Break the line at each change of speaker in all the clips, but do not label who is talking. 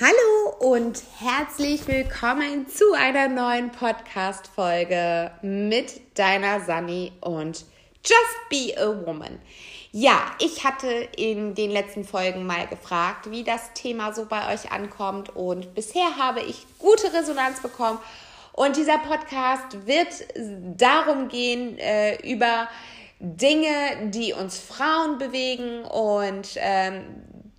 Hallo und herzlich willkommen zu einer neuen Podcast-Folge mit deiner Sunny und Just Be a Woman. Ja, ich hatte in den letzten Folgen mal gefragt, wie das Thema so bei euch ankommt und bisher habe ich gute Resonanz bekommen und dieser Podcast wird darum gehen, äh, über Dinge, die uns Frauen bewegen und ähm,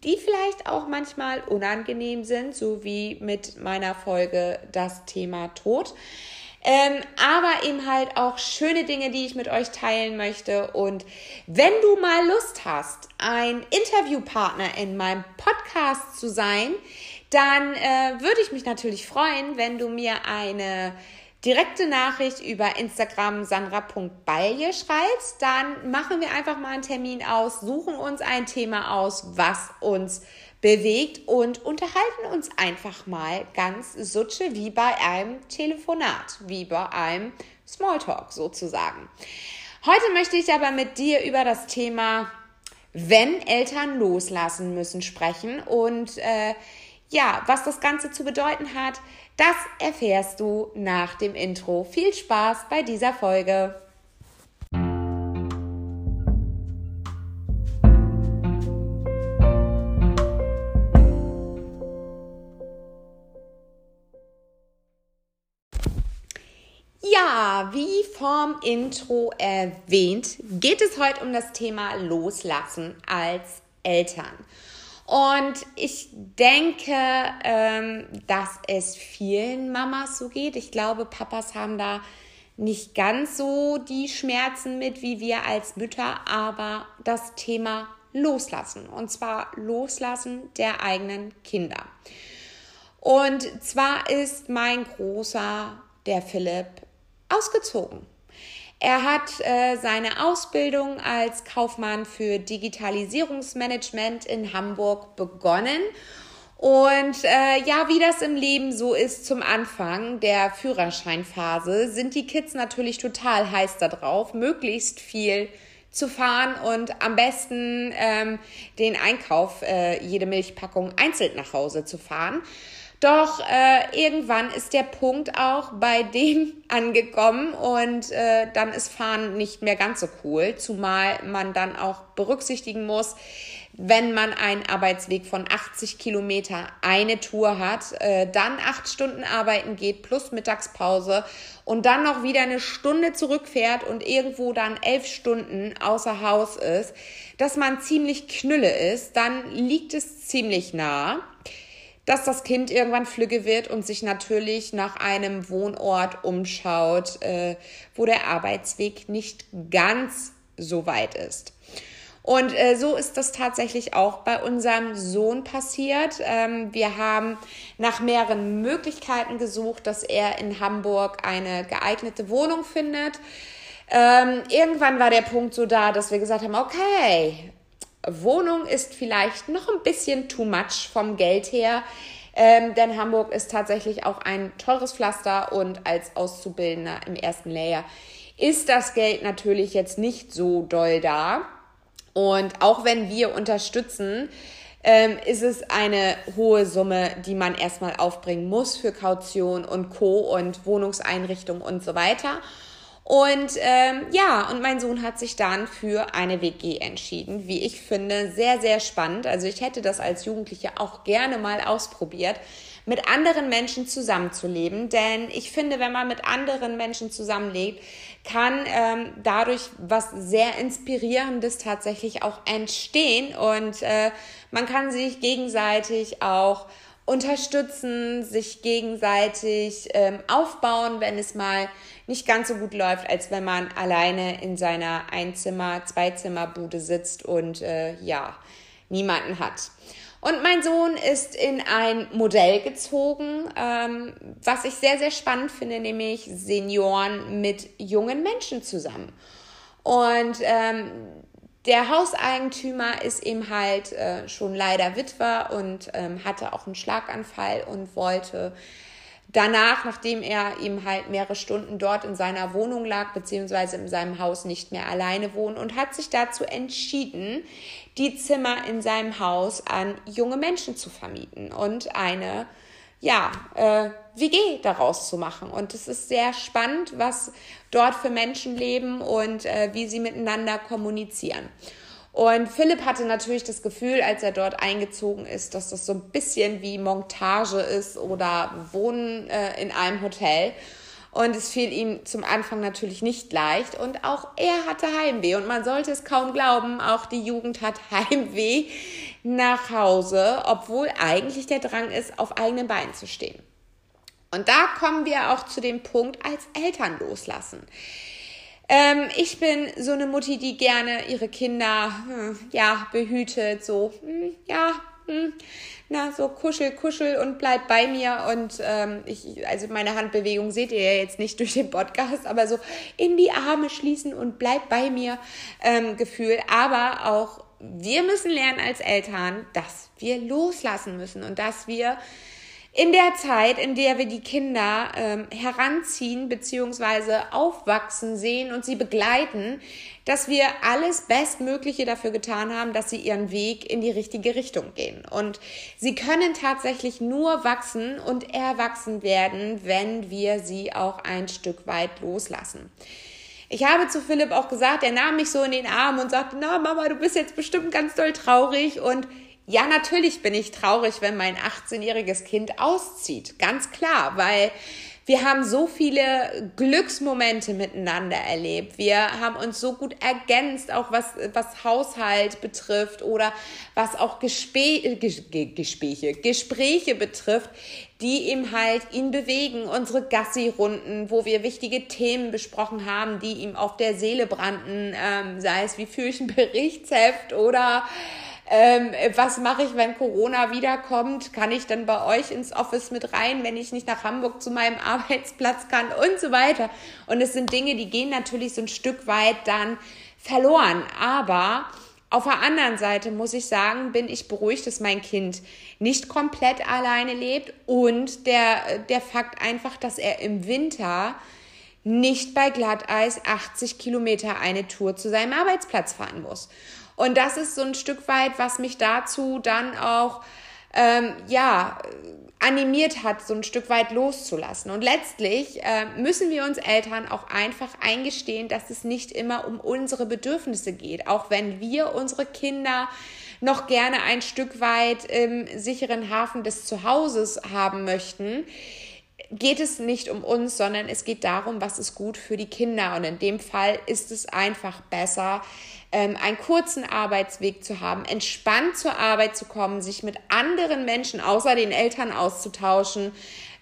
die vielleicht auch manchmal unangenehm sind, so wie mit meiner Folge das Thema Tod. Ähm, aber eben halt auch schöne Dinge, die ich mit euch teilen möchte. Und wenn du mal Lust hast, ein Interviewpartner in meinem Podcast zu sein, dann äh, würde ich mich natürlich freuen, wenn du mir eine direkte Nachricht über Instagram sandra.balje schreibst, dann machen wir einfach mal einen Termin aus, suchen uns ein Thema aus, was uns bewegt und unterhalten uns einfach mal ganz sutsche wie bei einem Telefonat, wie bei einem Smalltalk sozusagen. Heute möchte ich aber mit dir über das Thema, wenn Eltern loslassen müssen, sprechen und äh, ja, was das Ganze zu bedeuten hat, das erfährst du nach dem Intro. Viel Spaß bei dieser Folge. Ja, wie vom Intro erwähnt, geht es heute um das Thema Loslassen als Eltern. Und ich denke, ähm, dass es vielen Mamas so geht. Ich glaube, Papas haben da nicht ganz so die Schmerzen mit wie wir als Mütter, aber das Thema Loslassen. Und zwar Loslassen der eigenen Kinder. Und zwar ist mein Großer, der Philipp, ausgezogen. Er hat äh, seine Ausbildung als Kaufmann für Digitalisierungsmanagement in Hamburg begonnen. Und äh, ja, wie das im Leben so ist zum Anfang der Führerscheinphase, sind die Kids natürlich total heiß darauf, möglichst viel zu fahren und am besten ähm, den Einkauf, äh, jede Milchpackung einzeln nach Hause zu fahren. Doch äh, irgendwann ist der Punkt auch bei denen angekommen und äh, dann ist Fahren nicht mehr ganz so cool, zumal man dann auch berücksichtigen muss, wenn man einen Arbeitsweg von 80 Kilometer eine Tour hat, äh, dann acht Stunden arbeiten geht plus Mittagspause und dann noch wieder eine Stunde zurückfährt und irgendwo dann elf Stunden außer Haus ist, dass man ziemlich knülle ist, dann liegt es ziemlich nah dass das Kind irgendwann flügge wird und sich natürlich nach einem Wohnort umschaut, äh, wo der Arbeitsweg nicht ganz so weit ist. Und äh, so ist das tatsächlich auch bei unserem Sohn passiert. Ähm, wir haben nach mehreren Möglichkeiten gesucht, dass er in Hamburg eine geeignete Wohnung findet. Ähm, irgendwann war der Punkt so da, dass wir gesagt haben, okay, Wohnung ist vielleicht noch ein bisschen too much vom Geld her. Ähm, denn Hamburg ist tatsächlich auch ein teures Pflaster und als Auszubildender im ersten Layer ist das Geld natürlich jetzt nicht so doll da. Und auch wenn wir unterstützen, ähm, ist es eine hohe Summe, die man erstmal aufbringen muss für Kaution und Co. und Wohnungseinrichtung und so weiter. Und ähm, ja, und mein Sohn hat sich dann für eine WG entschieden, wie ich finde, sehr, sehr spannend. Also ich hätte das als Jugendliche auch gerne mal ausprobiert, mit anderen Menschen zusammenzuleben. Denn ich finde, wenn man mit anderen Menschen zusammenlebt, kann ähm, dadurch was sehr Inspirierendes tatsächlich auch entstehen. Und äh, man kann sich gegenseitig auch unterstützen, sich gegenseitig ähm, aufbauen, wenn es mal nicht ganz so gut läuft, als wenn man alleine in seiner Einzimmer-, Zweizimmer-Bude sitzt und äh, ja, niemanden hat. Und mein Sohn ist in ein Modell gezogen, ähm, was ich sehr, sehr spannend finde, nämlich Senioren mit jungen Menschen zusammen. Und ähm, der Hauseigentümer ist eben halt äh, schon leider Witwer und ähm, hatte auch einen Schlaganfall und wollte danach, nachdem er eben halt mehrere Stunden dort in seiner Wohnung lag, beziehungsweise in seinem Haus nicht mehr alleine wohnt und hat sich dazu entschieden, die Zimmer in seinem Haus an junge Menschen zu vermieten und eine ja, äh, WG daraus zu machen. Und es ist sehr spannend, was dort für Menschen leben und äh, wie sie miteinander kommunizieren. Und Philipp hatte natürlich das Gefühl, als er dort eingezogen ist, dass das so ein bisschen wie Montage ist oder Wohnen äh, in einem Hotel. Und es fiel ihm zum Anfang natürlich nicht leicht. Und auch er hatte Heimweh. Und man sollte es kaum glauben, auch die Jugend hat Heimweh nach Hause, obwohl eigentlich der Drang ist, auf eigenen Beinen zu stehen. Und da kommen wir auch zu dem Punkt als Eltern loslassen. Ähm, ich bin so eine Mutti, die gerne ihre Kinder, hm, ja, behütet, so, hm, ja, hm, na, so kuschel, kuschel und bleib bei mir. Und ähm, ich, also meine Handbewegung seht ihr ja jetzt nicht durch den Podcast, aber so in die Arme schließen und bleib bei mir ähm, Gefühl. Aber auch wir müssen lernen als Eltern, dass wir loslassen müssen und dass wir in der Zeit, in der wir die Kinder ähm, heranziehen bzw. aufwachsen sehen und sie begleiten, dass wir alles Bestmögliche dafür getan haben, dass sie ihren Weg in die richtige Richtung gehen. Und sie können tatsächlich nur wachsen und erwachsen werden, wenn wir sie auch ein Stück weit loslassen. Ich habe zu Philipp auch gesagt, er nahm mich so in den Arm und sagte, na Mama, du bist jetzt bestimmt ganz doll traurig und ja, natürlich bin ich traurig, wenn mein 18-jähriges Kind auszieht. Ganz klar, weil wir haben so viele Glücksmomente miteinander erlebt. Wir haben uns so gut ergänzt, auch was, was Haushalt betrifft oder was auch Gespä Gespräche, Gespräche betrifft, die ihm halt ihn bewegen. Unsere Gassi-Runden, wo wir wichtige Themen besprochen haben, die ihm auf der Seele brannten, ähm, sei es wie führe ich ein Berichtsheft oder ähm, was mache ich, wenn Corona wiederkommt? Kann ich dann bei euch ins Office mit rein, wenn ich nicht nach Hamburg zu meinem Arbeitsplatz kann und so weiter? Und es sind Dinge, die gehen natürlich so ein Stück weit dann verloren. Aber auf der anderen Seite muss ich sagen, bin ich beruhigt, dass mein Kind nicht komplett alleine lebt und der, der Fakt einfach, dass er im Winter nicht bei Glatteis 80 Kilometer eine Tour zu seinem Arbeitsplatz fahren muss. Und das ist so ein Stück weit, was mich dazu dann auch, ähm, ja, animiert hat, so ein Stück weit loszulassen. Und letztlich äh, müssen wir uns Eltern auch einfach eingestehen, dass es nicht immer um unsere Bedürfnisse geht, auch wenn wir unsere Kinder noch gerne ein Stück weit im sicheren Hafen des Zuhauses haben möchten geht es nicht um uns, sondern es geht darum, was ist gut für die Kinder. Und in dem Fall ist es einfach besser, ähm, einen kurzen Arbeitsweg zu haben, entspannt zur Arbeit zu kommen, sich mit anderen Menschen außer den Eltern auszutauschen,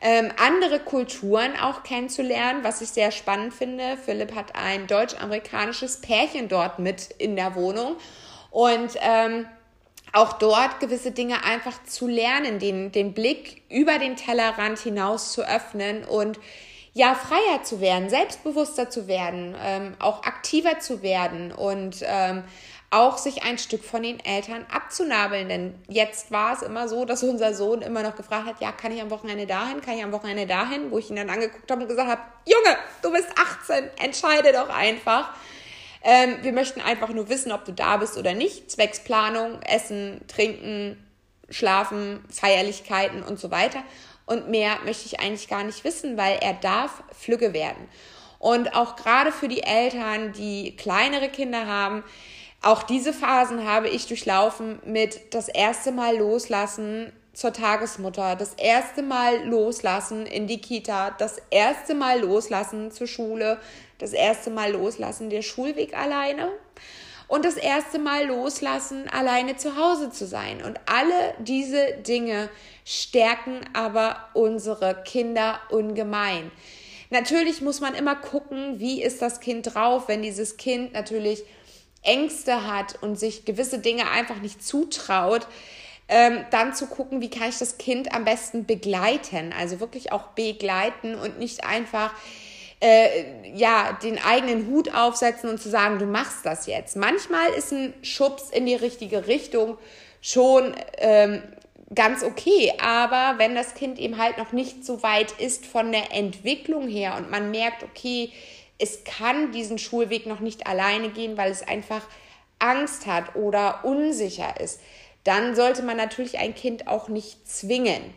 ähm, andere Kulturen auch kennenzulernen, was ich sehr spannend finde. Philipp hat ein deutsch-amerikanisches Pärchen dort mit in der Wohnung und ähm, auch dort gewisse Dinge einfach zu lernen, den, den Blick über den Tellerrand hinaus zu öffnen und ja, freier zu werden, selbstbewusster zu werden, ähm, auch aktiver zu werden und ähm, auch sich ein Stück von den Eltern abzunabeln. Denn jetzt war es immer so, dass unser Sohn immer noch gefragt hat, ja, kann ich am Wochenende dahin, kann ich am Wochenende dahin, wo ich ihn dann angeguckt habe und gesagt habe, Junge, du bist 18, entscheide doch einfach. Ähm, wir möchten einfach nur wissen, ob du da bist oder nicht. Zwecksplanung, Essen, Trinken, Schlafen, Feierlichkeiten und so weiter. Und mehr möchte ich eigentlich gar nicht wissen, weil er darf Flügge werden. Und auch gerade für die Eltern, die kleinere Kinder haben, auch diese Phasen habe ich durchlaufen mit das erste Mal loslassen zur Tagesmutter, das erste Mal loslassen in die Kita, das erste Mal loslassen zur Schule, das erste Mal loslassen der Schulweg alleine und das erste Mal loslassen, alleine zu Hause zu sein. Und alle diese Dinge stärken aber unsere Kinder ungemein. Natürlich muss man immer gucken, wie ist das Kind drauf, wenn dieses Kind natürlich Ängste hat und sich gewisse Dinge einfach nicht zutraut, ähm, dann zu gucken, wie kann ich das Kind am besten begleiten, also wirklich auch begleiten und nicht einfach äh, ja den eigenen Hut aufsetzen und zu sagen, du machst das jetzt. Manchmal ist ein Schubs in die richtige Richtung schon ähm, ganz okay. Aber wenn das Kind eben halt noch nicht so weit ist von der Entwicklung her und man merkt, okay, es kann diesen Schulweg noch nicht alleine gehen, weil es einfach Angst hat oder unsicher ist, dann sollte man natürlich ein Kind auch nicht zwingen.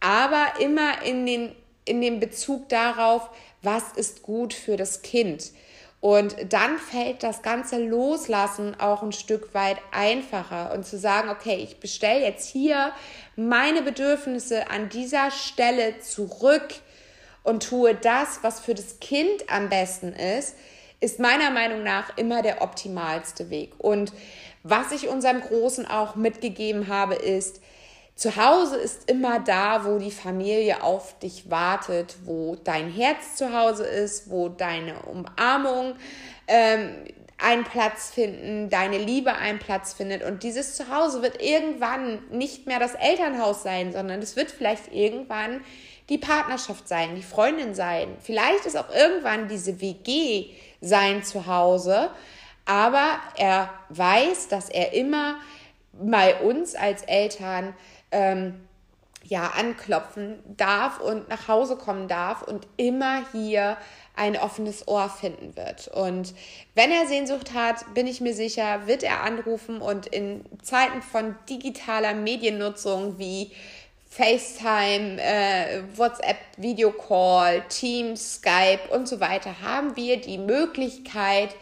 Aber immer in, den, in dem Bezug darauf, was ist gut für das Kind. Und dann fällt das ganze Loslassen auch ein Stück weit einfacher und zu sagen, okay, ich bestelle jetzt hier meine Bedürfnisse an dieser Stelle zurück und tue das, was für das Kind am besten ist, ist meiner Meinung nach immer der optimalste Weg. Und was ich unserem Großen auch mitgegeben habe, ist, zu Hause ist immer da, wo die Familie auf dich wartet, wo dein Herz zu Hause ist, wo deine Umarmung ähm, einen Platz finden, deine Liebe einen Platz findet. Und dieses Zuhause wird irgendwann nicht mehr das Elternhaus sein, sondern es wird vielleicht irgendwann die Partnerschaft sein, die Freundin sein. Vielleicht ist auch irgendwann diese WG sein Zuhause. Aber er weiß, dass er immer bei uns als Eltern ähm, ja, anklopfen darf und nach Hause kommen darf und immer hier ein offenes Ohr finden wird. Und wenn er Sehnsucht hat, bin ich mir sicher, wird er anrufen und in Zeiten von digitaler Mediennutzung wie FaceTime, äh, WhatsApp, Videocall, Teams, Skype und so weiter haben wir die Möglichkeit,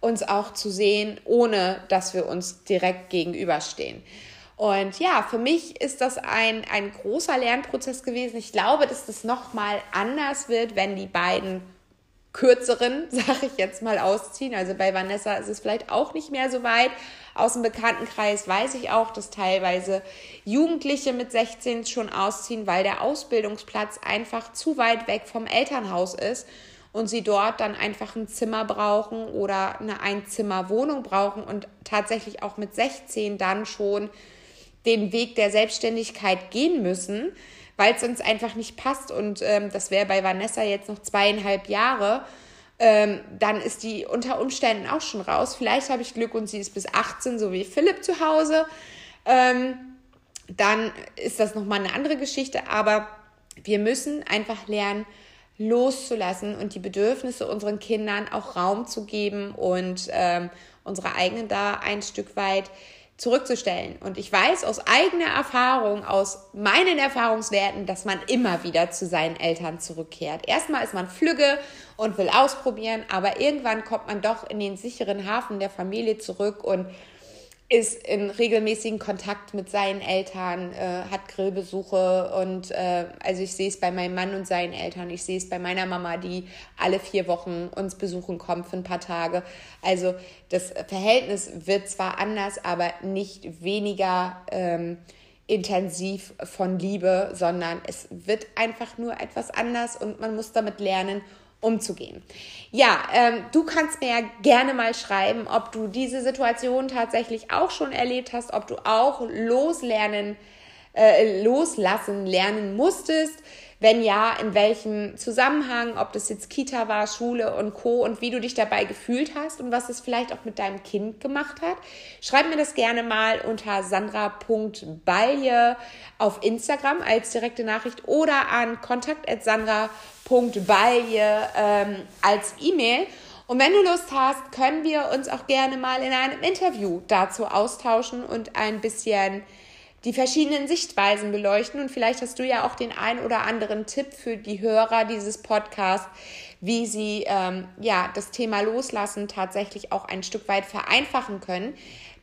uns auch zu sehen, ohne dass wir uns direkt gegenüberstehen. Und ja, für mich ist das ein, ein großer Lernprozess gewesen. Ich glaube, dass das nochmal anders wird, wenn die beiden kürzeren, sage ich jetzt mal, ausziehen. Also bei Vanessa ist es vielleicht auch nicht mehr so weit. Aus dem Bekanntenkreis weiß ich auch, dass teilweise Jugendliche mit 16 schon ausziehen, weil der Ausbildungsplatz einfach zu weit weg vom Elternhaus ist und sie dort dann einfach ein Zimmer brauchen oder eine Einzimmerwohnung brauchen und tatsächlich auch mit 16 dann schon den Weg der Selbstständigkeit gehen müssen, weil es sonst einfach nicht passt. Und ähm, das wäre bei Vanessa jetzt noch zweieinhalb Jahre. Ähm, dann ist die unter Umständen auch schon raus. Vielleicht habe ich Glück und sie ist bis 18, so wie Philipp zu Hause. Ähm, dann ist das nochmal eine andere Geschichte. Aber wir müssen einfach lernen, loszulassen und die Bedürfnisse unseren Kindern auch Raum zu geben und ähm, unsere eigenen da ein Stück weit zurückzustellen. Und ich weiß aus eigener Erfahrung, aus meinen Erfahrungswerten, dass man immer wieder zu seinen Eltern zurückkehrt. Erstmal ist man flügge und will ausprobieren, aber irgendwann kommt man doch in den sicheren Hafen der Familie zurück und ist in regelmäßigen Kontakt mit seinen Eltern, äh, hat Grillbesuche und äh, also ich sehe es bei meinem Mann und seinen Eltern, ich sehe es bei meiner Mama, die alle vier Wochen uns besuchen kommt für ein paar Tage. Also das Verhältnis wird zwar anders, aber nicht weniger ähm, intensiv von Liebe, sondern es wird einfach nur etwas anders und man muss damit lernen, umzugehen. Ja, ähm, du kannst mir ja gerne mal schreiben, ob du diese Situation tatsächlich auch schon erlebt hast, ob du auch loslernen, äh, loslassen lernen musstest. Wenn ja, in welchem Zusammenhang, ob das jetzt Kita war, Schule und Co. und wie du dich dabei gefühlt hast und was es vielleicht auch mit deinem Kind gemacht hat. Schreib mir das gerne mal unter sandra.balje auf Instagram als direkte Nachricht oder an kontakt.sandra.balje ähm, als E-Mail. Und wenn du Lust hast, können wir uns auch gerne mal in einem Interview dazu austauschen und ein bisschen die verschiedenen Sichtweisen beleuchten. Und vielleicht hast du ja auch den ein oder anderen Tipp für die Hörer dieses Podcasts, wie sie ähm, ja das Thema Loslassen tatsächlich auch ein Stück weit vereinfachen können.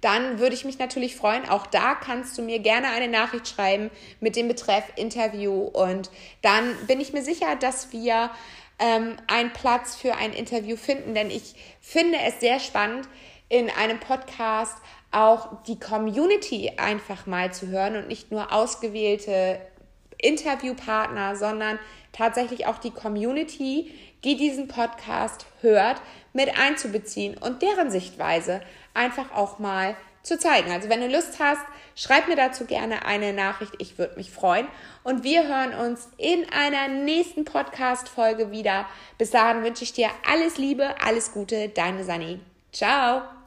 Dann würde ich mich natürlich freuen. Auch da kannst du mir gerne eine Nachricht schreiben mit dem Betreff Interview. Und dann bin ich mir sicher, dass wir ähm, einen Platz für ein Interview finden. Denn ich finde es sehr spannend, in einem Podcast auch die Community einfach mal zu hören und nicht nur ausgewählte Interviewpartner, sondern tatsächlich auch die Community, die diesen Podcast hört, mit einzubeziehen und deren Sichtweise einfach auch mal zu zeigen. Also wenn du Lust hast, schreib mir dazu gerne eine Nachricht. Ich würde mich freuen. Und wir hören uns in einer nächsten Podcast-Folge wieder. Bis dahin wünsche ich dir alles Liebe, alles Gute. Deine Sani. Ciao.